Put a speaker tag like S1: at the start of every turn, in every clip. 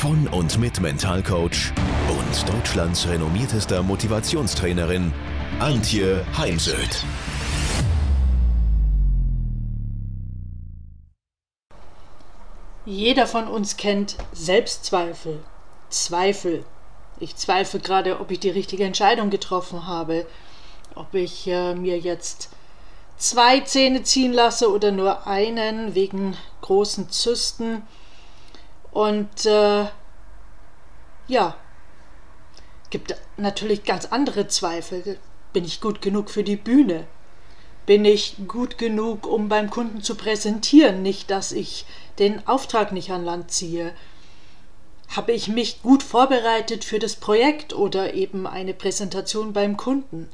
S1: von und mit Mentalcoach und Deutschlands renommiertester Motivationstrainerin Antje Heimsöth.
S2: Jeder von uns kennt Selbstzweifel, Zweifel. Ich zweifle gerade, ob ich die richtige Entscheidung getroffen habe, ob ich äh, mir jetzt zwei Zähne ziehen lasse oder nur einen wegen großen Zysten. Und äh, ja, gibt natürlich ganz andere Zweifel. Bin ich gut genug für die Bühne? Bin ich gut genug, um beim Kunden zu präsentieren? Nicht, dass ich den Auftrag nicht an Land ziehe. Habe ich mich gut vorbereitet für das Projekt oder eben eine Präsentation beim Kunden?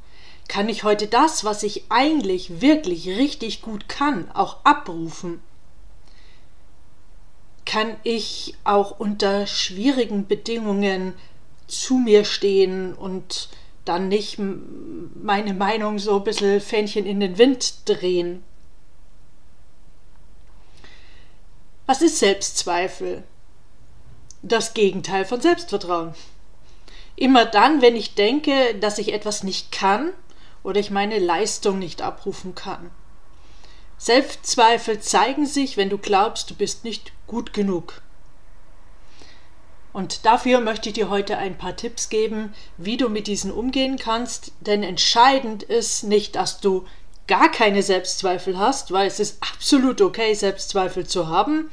S2: Kann ich heute das, was ich eigentlich wirklich richtig gut kann, auch abrufen? Kann ich auch unter schwierigen Bedingungen zu mir stehen und dann nicht meine Meinung so ein bisschen Fähnchen in den Wind drehen? Was ist Selbstzweifel? Das Gegenteil von Selbstvertrauen. Immer dann, wenn ich denke, dass ich etwas nicht kann oder ich meine Leistung nicht abrufen kann. Selbstzweifel zeigen sich, wenn du glaubst, du bist nicht gut genug. Und dafür möchte ich dir heute ein paar Tipps geben, wie du mit diesen umgehen kannst, denn entscheidend ist nicht, dass du gar keine Selbstzweifel hast, weil es ist absolut okay, Selbstzweifel zu haben,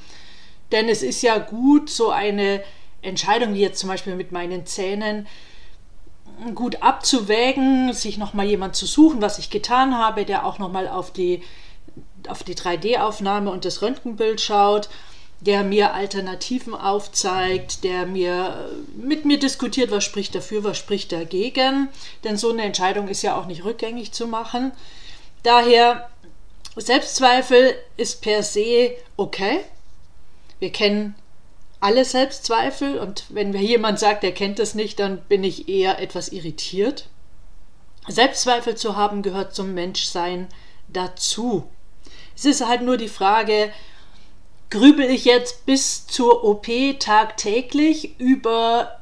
S2: denn es ist ja gut, so eine Entscheidung wie jetzt zum Beispiel mit meinen Zähnen, gut abzuwägen, sich nochmal jemand zu suchen, was ich getan habe, der auch nochmal auf die, auf die 3D-Aufnahme und das Röntgenbild schaut, der mir Alternativen aufzeigt, der mir mit mir diskutiert, was spricht dafür, was spricht dagegen. Denn so eine Entscheidung ist ja auch nicht rückgängig zu machen. Daher, Selbstzweifel ist per se okay. Wir kennen alle Selbstzweifel und wenn mir jemand sagt, er kennt das nicht, dann bin ich eher etwas irritiert. Selbstzweifel zu haben gehört zum Menschsein dazu. Es ist halt nur die Frage, grübel ich jetzt bis zur OP tagtäglich über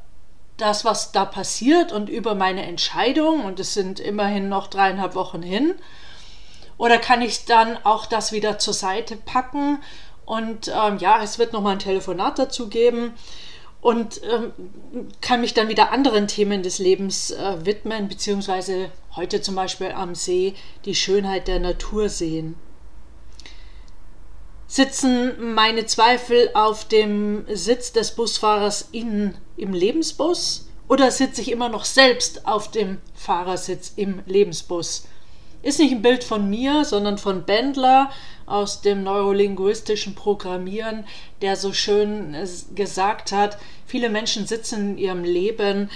S2: das, was da passiert und über meine Entscheidung und es sind immerhin noch dreieinhalb Wochen hin? Oder kann ich dann auch das wieder zur Seite packen und ähm, ja, es wird nochmal ein Telefonat dazu geben und ähm, kann mich dann wieder anderen Themen des Lebens äh, widmen, beziehungsweise heute zum Beispiel am See die Schönheit der Natur sehen. Sitzen meine Zweifel auf dem Sitz des Busfahrers in, im Lebensbus oder sitze ich immer noch selbst auf dem Fahrersitz im Lebensbus? Ist nicht ein Bild von mir, sondern von Bendler aus dem neurolinguistischen Programmieren, der so schön gesagt hat, viele Menschen sitzen in ihrem Leben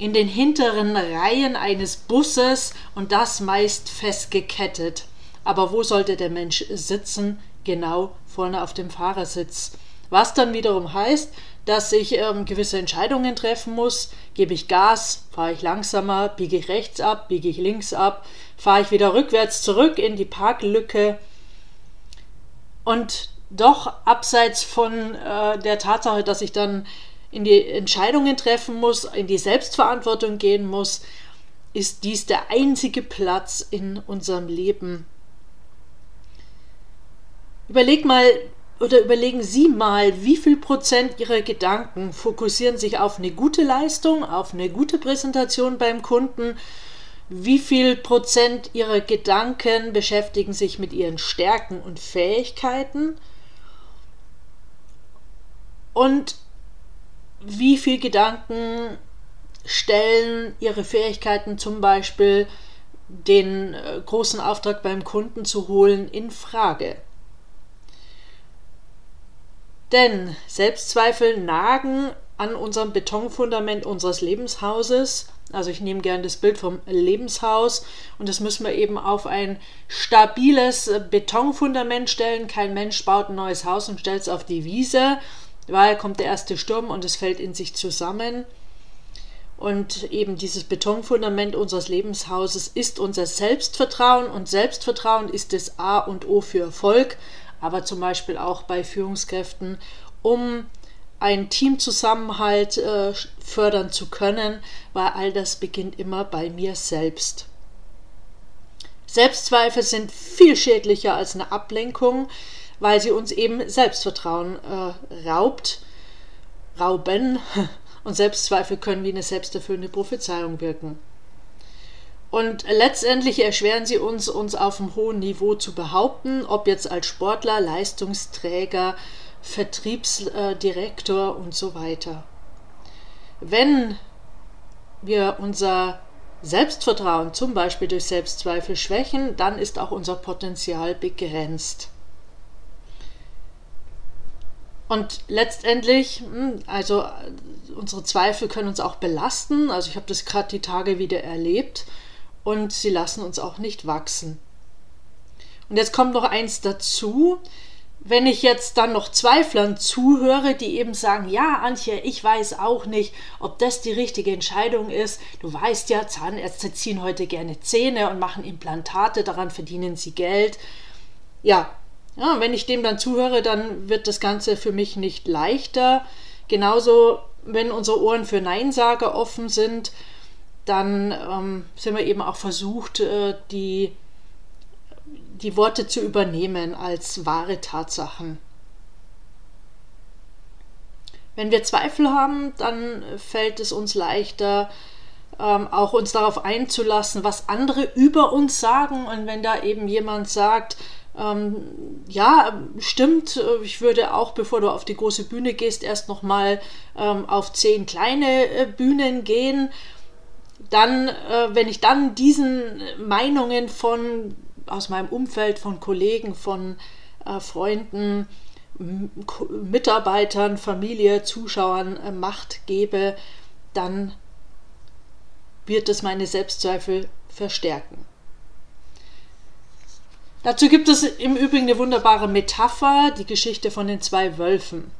S2: in den hinteren Reihen eines Busses und das meist festgekettet. Aber wo sollte der Mensch sitzen? Genau vorne auf dem Fahrersitz. Was dann wiederum heißt, dass ich ähm, gewisse Entscheidungen treffen muss. Gebe ich Gas, fahre ich langsamer, biege ich rechts ab, biege ich links ab, fahre ich wieder rückwärts zurück in die Parklücke. Und doch abseits von äh, der Tatsache, dass ich dann in die Entscheidungen treffen muss, in die Selbstverantwortung gehen muss, ist dies der einzige Platz in unserem Leben. Überleg mal, oder überlegen Sie mal, wie viel Prozent Ihrer Gedanken fokussieren sich auf eine gute Leistung, auf eine gute Präsentation beim Kunden? Wie viel Prozent Ihrer Gedanken beschäftigen sich mit Ihren Stärken und Fähigkeiten? Und wie viel Gedanken stellen Ihre Fähigkeiten zum Beispiel den äh, großen Auftrag beim Kunden zu holen in Frage? Denn Selbstzweifel nagen an unserem Betonfundament unseres Lebenshauses Also ich nehme gerne das Bild vom Lebenshaus und das müssen wir eben auf ein stabiles Betonfundament stellen. Kein Mensch baut ein neues Haus und stellt es auf die Wiese, weil kommt der erste Sturm und es fällt in sich zusammen. Und eben dieses Betonfundament unseres Lebenshauses ist unser Selbstvertrauen und Selbstvertrauen ist das A und O für Erfolg, aber zum Beispiel auch bei Führungskräften, um einen Teamzusammenhalt äh, fördern zu können, weil all das beginnt immer bei mir selbst. Selbstzweifel sind viel schädlicher als eine Ablenkung, weil sie uns eben Selbstvertrauen äh, raubt, rauben und Selbstzweifel können wie eine selbsterfüllende Prophezeiung wirken. Und letztendlich erschweren sie uns, uns auf einem hohen Niveau zu behaupten, ob jetzt als Sportler, Leistungsträger, Vertriebsdirektor und so weiter. Wenn wir unser Selbstvertrauen zum Beispiel durch Selbstzweifel schwächen, dann ist auch unser Potenzial begrenzt. Und letztendlich, hm, also unsere Zweifel können uns auch belasten. Also ich habe das gerade die Tage wieder erlebt und sie lassen uns auch nicht wachsen. Und jetzt kommt noch eins dazu wenn ich jetzt dann noch Zweiflern zuhöre, die eben sagen, ja, Antje, ich weiß auch nicht, ob das die richtige Entscheidung ist. Du weißt ja, Zahnärzte ziehen heute gerne Zähne und machen Implantate, daran verdienen sie Geld. Ja, ja wenn ich dem dann zuhöre, dann wird das Ganze für mich nicht leichter. Genauso, wenn unsere Ohren für Neinsager offen sind, dann ähm, sind wir eben auch versucht, äh, die die Worte zu übernehmen als wahre Tatsachen. Wenn wir Zweifel haben, dann fällt es uns leichter, ähm, auch uns darauf einzulassen, was andere über uns sagen. Und wenn da eben jemand sagt, ähm, ja, stimmt, ich würde auch, bevor du auf die große Bühne gehst, erst nochmal ähm, auf zehn kleine äh, Bühnen gehen. Dann, äh, wenn ich dann diesen Meinungen von aus meinem Umfeld von Kollegen, von äh, Freunden, Mitarbeitern, Familie, Zuschauern äh, Macht gebe, dann wird es meine Selbstzweifel verstärken. Dazu gibt es im Übrigen eine wunderbare Metapher, die Geschichte von den zwei Wölfen.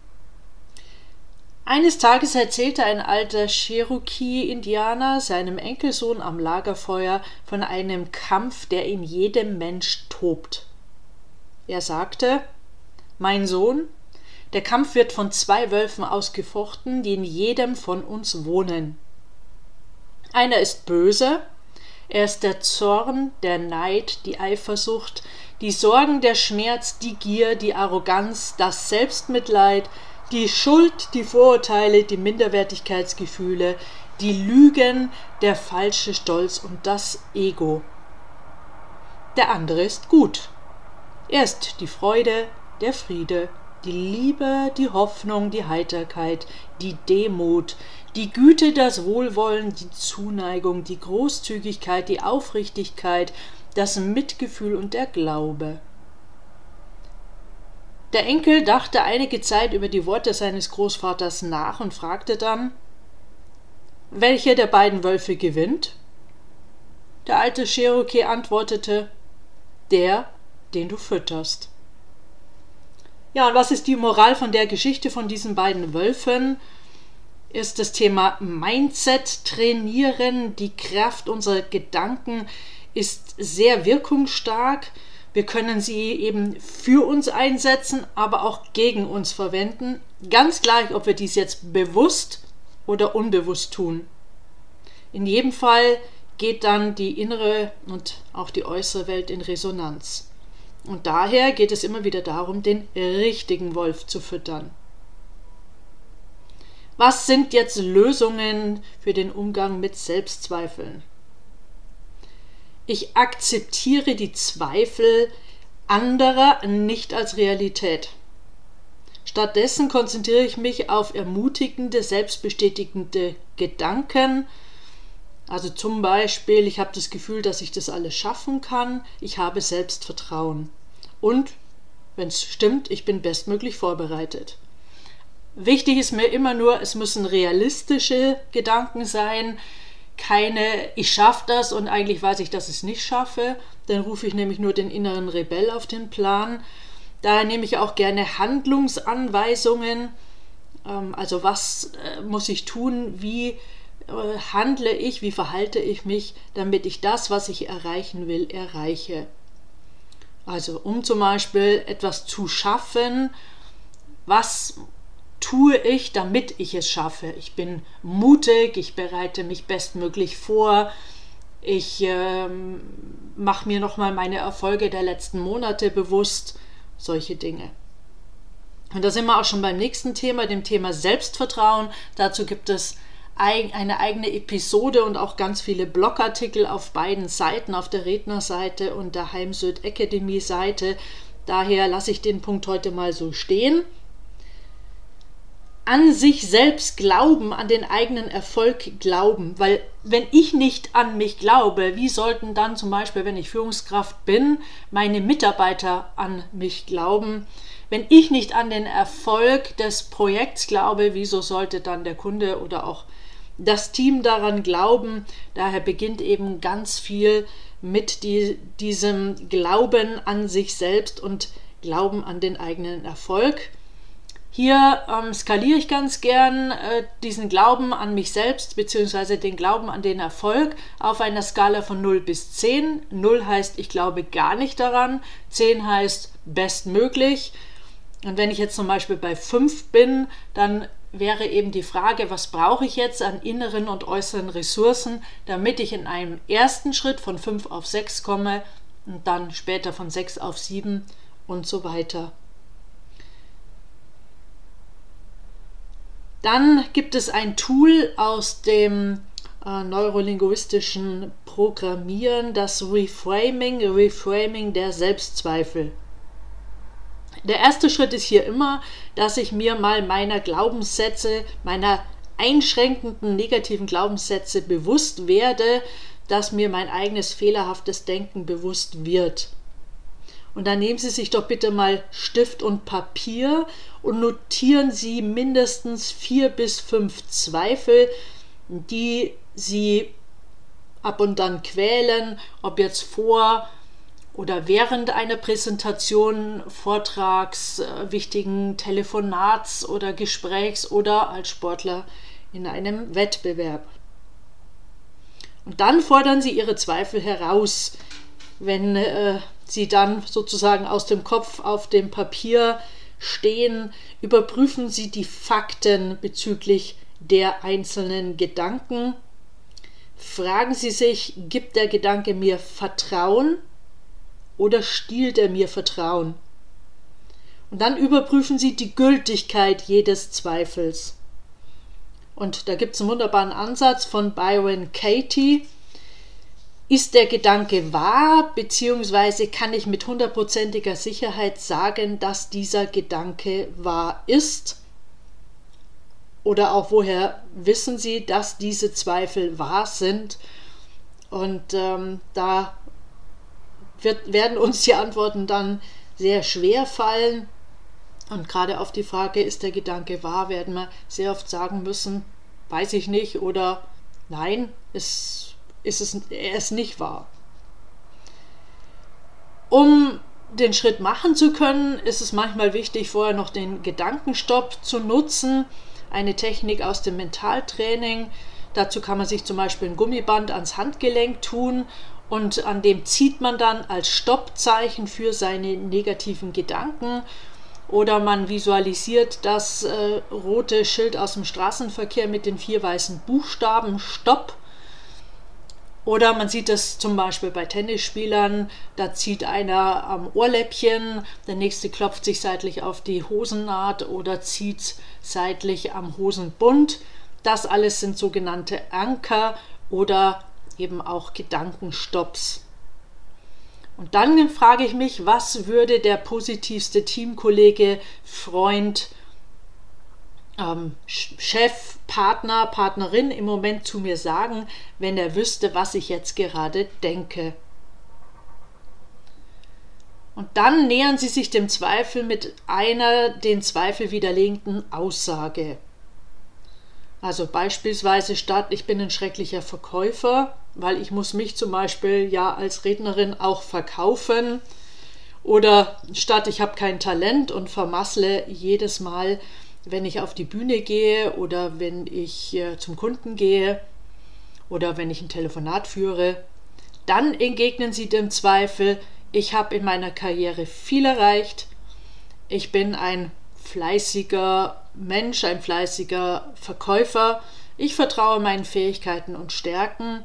S2: Eines Tages erzählte ein alter Cherokee-Indianer seinem Enkelsohn am Lagerfeuer von einem Kampf, der in jedem Mensch tobt. Er sagte Mein Sohn, der Kampf wird von zwei Wölfen ausgefochten, die in jedem von uns wohnen. Einer ist böse, er ist der Zorn, der Neid, die Eifersucht, die Sorgen, der Schmerz, die Gier, die Arroganz, das Selbstmitleid, die Schuld, die Vorurteile, die Minderwertigkeitsgefühle, die Lügen, der falsche Stolz und das Ego. Der andere ist gut. Er ist die Freude, der Friede, die Liebe, die Hoffnung, die Heiterkeit, die Demut, die Güte, das Wohlwollen, die Zuneigung, die Großzügigkeit, die Aufrichtigkeit, das Mitgefühl und der Glaube. Der Enkel dachte einige Zeit über die Worte seines Großvaters nach und fragte dann Welcher der beiden Wölfe gewinnt? Der alte Cherokee antwortete Der, den du fütterst. Ja, und was ist die Moral von der Geschichte von diesen beiden Wölfen? Ist das Thema Mindset trainieren, die Kraft unserer Gedanken ist sehr wirkungsstark. Wir können sie eben für uns einsetzen, aber auch gegen uns verwenden. Ganz gleich, ob wir dies jetzt bewusst oder unbewusst tun. In jedem Fall geht dann die innere und auch die äußere Welt in Resonanz. Und daher geht es immer wieder darum, den richtigen Wolf zu füttern. Was sind jetzt Lösungen für den Umgang mit Selbstzweifeln? Ich akzeptiere die Zweifel anderer nicht als Realität. Stattdessen konzentriere ich mich auf ermutigende, selbstbestätigende Gedanken. Also zum Beispiel, ich habe das Gefühl, dass ich das alles schaffen kann. Ich habe Selbstvertrauen. Und, wenn es stimmt, ich bin bestmöglich vorbereitet. Wichtig ist mir immer nur, es müssen realistische Gedanken sein, keine, ich schaffe das und eigentlich weiß ich, dass ich es nicht schaffe. Dann rufe ich nämlich nur den inneren Rebell auf den Plan. Daher nehme ich auch gerne Handlungsanweisungen. Ähm, also was äh, muss ich tun? Wie äh, handle ich? Wie verhalte ich mich, damit ich das, was ich erreichen will, erreiche? Also um zum Beispiel etwas zu schaffen, was tue ich, damit ich es schaffe? Ich bin mutig, ich bereite mich bestmöglich vor, ich ähm, mache mir nochmal meine Erfolge der letzten Monate bewusst, solche Dinge. Und da sind wir auch schon beim nächsten Thema, dem Thema Selbstvertrauen. Dazu gibt es eine eigene Episode und auch ganz viele Blogartikel auf beiden Seiten, auf der Rednerseite und der Heimsöd Academy Seite. Daher lasse ich den Punkt heute mal so stehen an sich selbst glauben, an den eigenen Erfolg glauben. Weil wenn ich nicht an mich glaube, wie sollten dann zum Beispiel, wenn ich Führungskraft bin, meine Mitarbeiter an mich glauben? Wenn ich nicht an den Erfolg des Projekts glaube, wieso sollte dann der Kunde oder auch das Team daran glauben? Daher beginnt eben ganz viel mit die, diesem Glauben an sich selbst und Glauben an den eigenen Erfolg. Hier ähm, skaliere ich ganz gern äh, diesen Glauben an mich selbst bzw. den Glauben an den Erfolg auf einer Skala von 0 bis 10. 0 heißt, ich glaube gar nicht daran, 10 heißt bestmöglich. Und wenn ich jetzt zum Beispiel bei 5 bin, dann wäre eben die Frage, was brauche ich jetzt an inneren und äußeren Ressourcen, damit ich in einem ersten Schritt von 5 auf 6 komme und dann später von 6 auf 7 und so weiter. Dann gibt es ein Tool aus dem äh, neurolinguistischen Programmieren, das Reframing, Reframing der Selbstzweifel. Der erste Schritt ist hier immer, dass ich mir mal meiner Glaubenssätze, meiner einschränkenden negativen Glaubenssätze bewusst werde, dass mir mein eigenes fehlerhaftes Denken bewusst wird. Und dann nehmen Sie sich doch bitte mal Stift und Papier und notieren Sie mindestens vier bis fünf Zweifel, die Sie ab und dann quälen, ob jetzt vor oder während einer Präsentation, Vortrags, äh, wichtigen Telefonats oder Gesprächs oder als Sportler in einem Wettbewerb. Und dann fordern Sie Ihre Zweifel heraus, wenn äh, sie dann sozusagen aus dem Kopf auf dem Papier stehen, überprüfen Sie die Fakten bezüglich der einzelnen Gedanken. Fragen Sie sich, gibt der Gedanke mir Vertrauen oder stiehlt er mir Vertrauen? Und dann überprüfen Sie die Gültigkeit jedes Zweifels. Und da gibt es einen wunderbaren Ansatz von Byron Katie, ist der Gedanke wahr, beziehungsweise kann ich mit hundertprozentiger Sicherheit sagen, dass dieser Gedanke wahr ist? Oder auch woher wissen Sie, dass diese Zweifel wahr sind? Und ähm, da wird, werden uns die Antworten dann sehr schwer fallen. Und gerade auf die Frage, ist der Gedanke wahr, werden wir sehr oft sagen müssen, weiß ich nicht oder nein, es ist es, er ist nicht wahr. Um den Schritt machen zu können, ist es manchmal wichtig, vorher noch den Gedankenstopp zu nutzen. Eine Technik aus dem Mentaltraining. Dazu kann man sich zum Beispiel ein Gummiband ans Handgelenk tun und an dem zieht man dann als Stoppzeichen für seine negativen Gedanken. Oder man visualisiert das äh, rote Schild aus dem Straßenverkehr mit den vier weißen Buchstaben Stopp oder man sieht es zum Beispiel bei Tennisspielern, da zieht einer am Ohrläppchen, der nächste klopft sich seitlich auf die Hosennaht oder zieht seitlich am Hosenbund. Das alles sind sogenannte Anker oder eben auch Gedankenstopps. Und dann frage ich mich, was würde der positivste Teamkollege, Freund, ähm, Chef, Partner, Partnerin im Moment zu mir sagen, wenn er wüsste, was ich jetzt gerade denke. Und dann nähern sie sich dem Zweifel mit einer den Zweifel widerlegenden Aussage. Also beispielsweise statt ich bin ein schrecklicher Verkäufer, weil ich muss mich zum Beispiel ja als Rednerin auch verkaufen. Oder statt ich habe kein Talent und vermassle jedes Mal, wenn ich auf die Bühne gehe oder wenn ich äh, zum Kunden gehe oder wenn ich ein Telefonat führe, dann entgegnen sie dem Zweifel, ich habe in meiner Karriere viel erreicht, ich bin ein fleißiger Mensch, ein fleißiger Verkäufer. Ich vertraue meinen Fähigkeiten und Stärken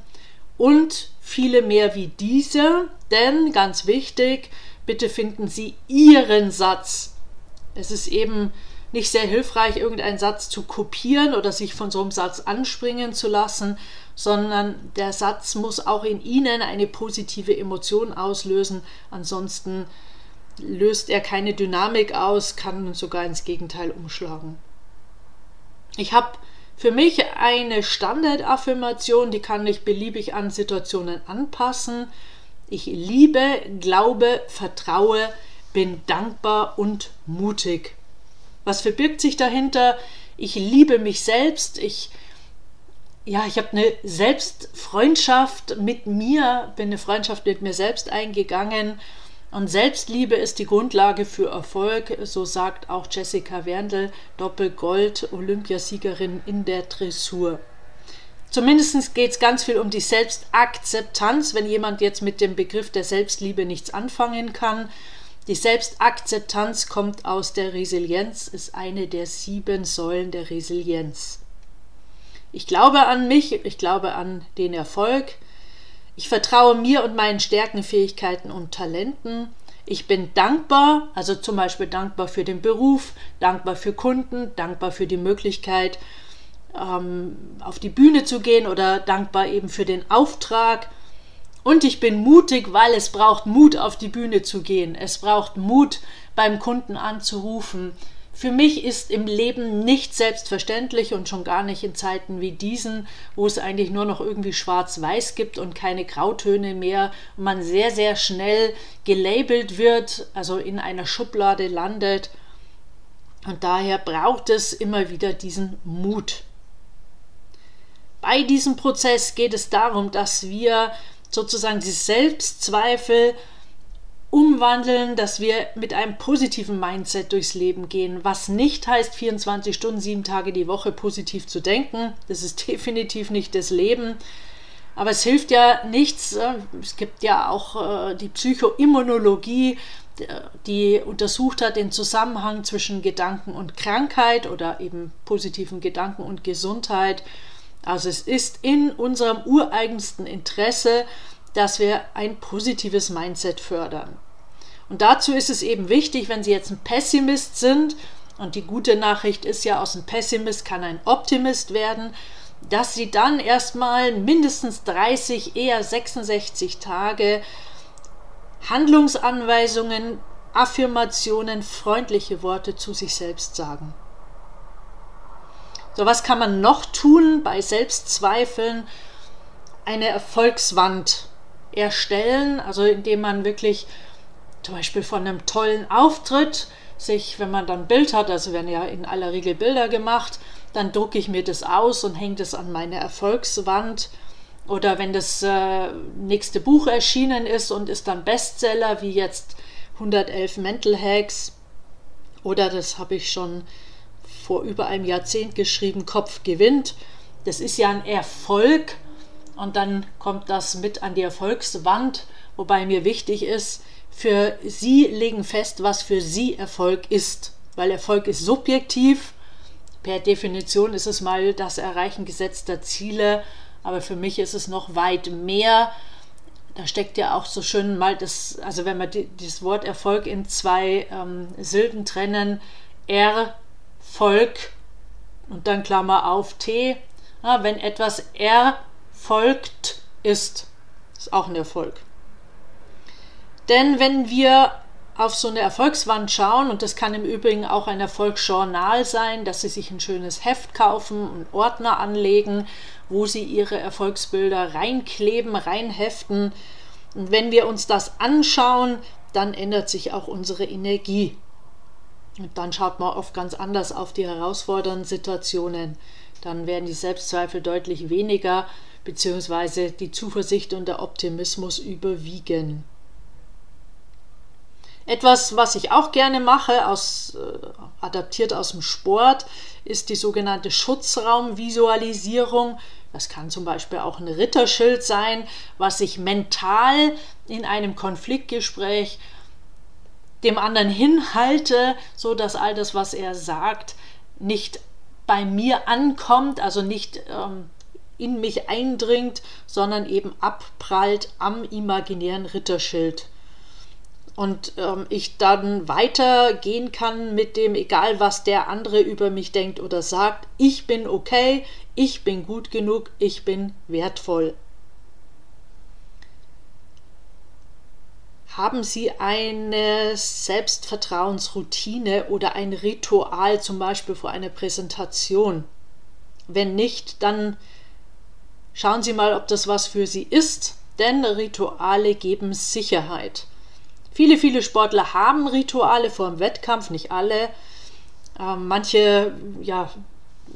S2: und viele mehr wie diese, denn ganz wichtig, bitte finden Sie Ihren Satz. Es ist eben nicht sehr hilfreich, irgendeinen Satz zu kopieren oder sich von so einem Satz anspringen zu lassen, sondern der Satz muss auch in Ihnen eine positive Emotion auslösen. Ansonsten löst er keine Dynamik aus, kann sogar ins Gegenteil umschlagen. Ich habe für mich eine Standardaffirmation, die kann ich beliebig an Situationen anpassen. Ich liebe, glaube, vertraue, bin dankbar und mutig. Was verbirgt sich dahinter? Ich liebe mich selbst, ich ja, ich habe eine Selbstfreundschaft mit mir, bin eine Freundschaft mit mir selbst eingegangen und Selbstliebe ist die Grundlage für Erfolg, so sagt auch Jessica Werndl, Doppelgold, Olympiasiegerin in der Dressur. Zumindest geht es ganz viel um die Selbstakzeptanz, wenn jemand jetzt mit dem Begriff der Selbstliebe nichts anfangen kann. Die Selbstakzeptanz kommt aus der Resilienz, ist eine der sieben Säulen der Resilienz. Ich glaube an mich, ich glaube an den Erfolg, ich vertraue mir und meinen Stärken, Fähigkeiten und Talenten. Ich bin dankbar, also zum Beispiel dankbar für den Beruf, dankbar für Kunden, dankbar für die Möglichkeit, ähm, auf die Bühne zu gehen oder dankbar eben für den Auftrag. Und ich bin mutig, weil es braucht Mut, auf die Bühne zu gehen. Es braucht Mut, beim Kunden anzurufen. Für mich ist im Leben nicht selbstverständlich und schon gar nicht in Zeiten wie diesen, wo es eigentlich nur noch irgendwie schwarz-weiß gibt und keine Grautöne mehr und man sehr, sehr schnell gelabelt wird, also in einer Schublade landet. Und daher braucht es immer wieder diesen Mut. Bei diesem Prozess geht es darum, dass wir sozusagen die Selbstzweifel umwandeln, dass wir mit einem positiven Mindset durchs Leben gehen, was nicht heißt, 24 Stunden, sieben Tage die Woche positiv zu denken. Das ist definitiv nicht das Leben. Aber es hilft ja nichts. Äh, es gibt ja auch äh, die Psychoimmunologie, die untersucht hat den Zusammenhang zwischen Gedanken und Krankheit oder eben positiven Gedanken und Gesundheit. Also es ist in unserem ureigensten Interesse, dass wir ein positives Mindset fördern. Und dazu ist es eben wichtig, wenn Sie jetzt ein Pessimist sind, und die gute Nachricht ist ja, aus einem Pessimist kann ein Optimist werden, dass Sie dann erstmal mindestens 30, eher 66 Tage Handlungsanweisungen, Affirmationen, freundliche Worte zu sich selbst sagen. So, was kann man noch tun bei Selbstzweifeln? Eine Erfolgswand erstellen, also indem man wirklich zum Beispiel von einem tollen Auftritt sich, wenn man dann ein Bild hat, also werden ja in aller Regel Bilder gemacht, dann drucke ich mir das aus und hänge das an meine Erfolgswand. Oder wenn das äh, nächste Buch erschienen ist und ist dann Bestseller, wie jetzt 111 Mental Hacks, oder das habe ich schon vor über einem Jahrzehnt geschrieben, Kopf gewinnt. Das ist ja ein Erfolg und dann kommt das mit an die Erfolgswand, wobei mir wichtig ist, für Sie legen fest, was für Sie Erfolg ist, weil Erfolg ist subjektiv. Per Definition ist es mal das Erreichen gesetzter Ziele, aber für mich ist es noch weit mehr. Da steckt ja auch so schön mal das, also wenn wir die, das Wort Erfolg in zwei ähm, Silben trennen, Erfolg und dann Klammer auf T, ja, wenn etwas erfolgt ist, ist auch ein Erfolg. Denn wenn wir auf so eine Erfolgswand schauen, und das kann im Übrigen auch ein Erfolgsjournal sein, dass Sie sich ein schönes Heft kaufen, einen Ordner anlegen, wo Sie Ihre Erfolgsbilder reinkleben, reinheften. Und wenn wir uns das anschauen, dann ändert sich auch unsere Energie. Und dann schaut man oft ganz anders auf die herausfordernden Situationen. dann werden die Selbstzweifel deutlich weniger, beziehungsweise die Zuversicht und der Optimismus überwiegen. Etwas, was ich auch gerne mache, aus, äh, adaptiert aus dem Sport, ist die sogenannte Schutzraumvisualisierung. Das kann zum Beispiel auch ein Ritterschild sein, was ich mental in einem Konfliktgespräch dem anderen hinhalte, so dass all das, was er sagt, nicht bei mir ankommt, also nicht ähm, in mich eindringt, sondern eben abprallt am imaginären Ritterschild und ähm, ich dann weitergehen kann mit dem, egal was der andere über mich denkt oder sagt, ich bin okay, ich bin gut genug, ich bin wertvoll. Haben Sie eine Selbstvertrauensroutine oder ein Ritual, zum Beispiel vor einer Präsentation? Wenn nicht, dann schauen Sie mal, ob das was für Sie ist, denn Rituale geben Sicherheit. Viele, viele Sportler haben Rituale vor dem Wettkampf, nicht alle. Ähm, manche ja,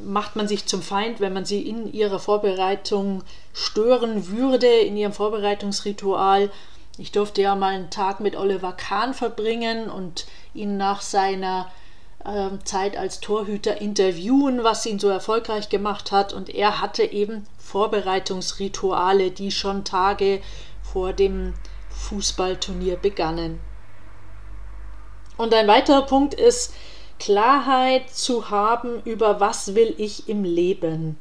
S2: macht man sich zum Feind, wenn man sie in ihrer Vorbereitung stören würde, in ihrem Vorbereitungsritual. Ich durfte ja mal einen Tag mit Oliver Kahn verbringen und ihn nach seiner äh, Zeit als Torhüter interviewen, was ihn so erfolgreich gemacht hat. Und er hatte eben Vorbereitungsrituale, die schon Tage vor dem Fußballturnier begannen. Und ein weiterer Punkt ist, Klarheit zu haben über was will ich im Leben.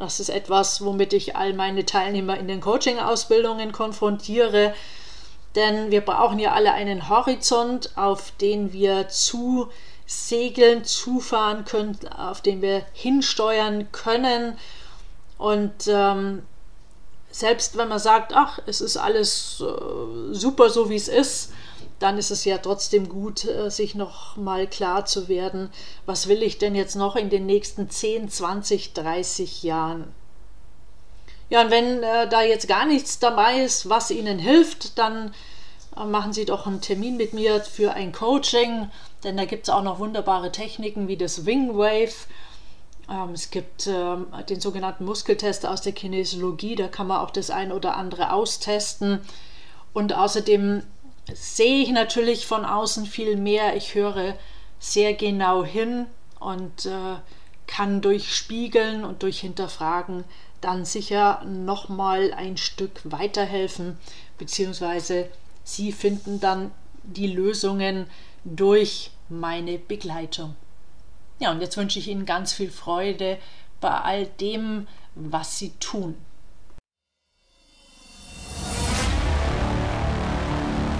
S2: Das ist etwas, womit ich all meine Teilnehmer in den Coaching-Ausbildungen konfrontiere. Denn wir brauchen ja alle einen Horizont, auf den wir zu segeln, zufahren können, auf den wir hinsteuern können. Und ähm, selbst wenn man sagt, ach, es ist alles äh, super so wie es ist, dann ist es ja trotzdem gut, äh, sich noch mal klar zu werden, was will ich denn jetzt noch in den nächsten 10, 20, 30 Jahren? Ja, und wenn äh, da jetzt gar nichts dabei ist, was Ihnen hilft, dann äh, machen Sie doch einen Termin mit mir für ein Coaching, denn da gibt es auch noch wunderbare Techniken wie das Wing Wave ähm, es gibt ähm, den sogenannten Muskeltest aus der Kinesiologie, da kann man auch das ein oder andere austesten. Und außerdem sehe ich natürlich von außen viel mehr. Ich höre sehr genau hin und äh, kann durch Spiegeln und durch Hinterfragen dann sicher noch mal ein Stück weiterhelfen, beziehungsweise Sie finden dann die Lösungen durch meine Begleitung. Ja, und jetzt wünsche ich Ihnen ganz viel Freude bei all dem, was Sie tun.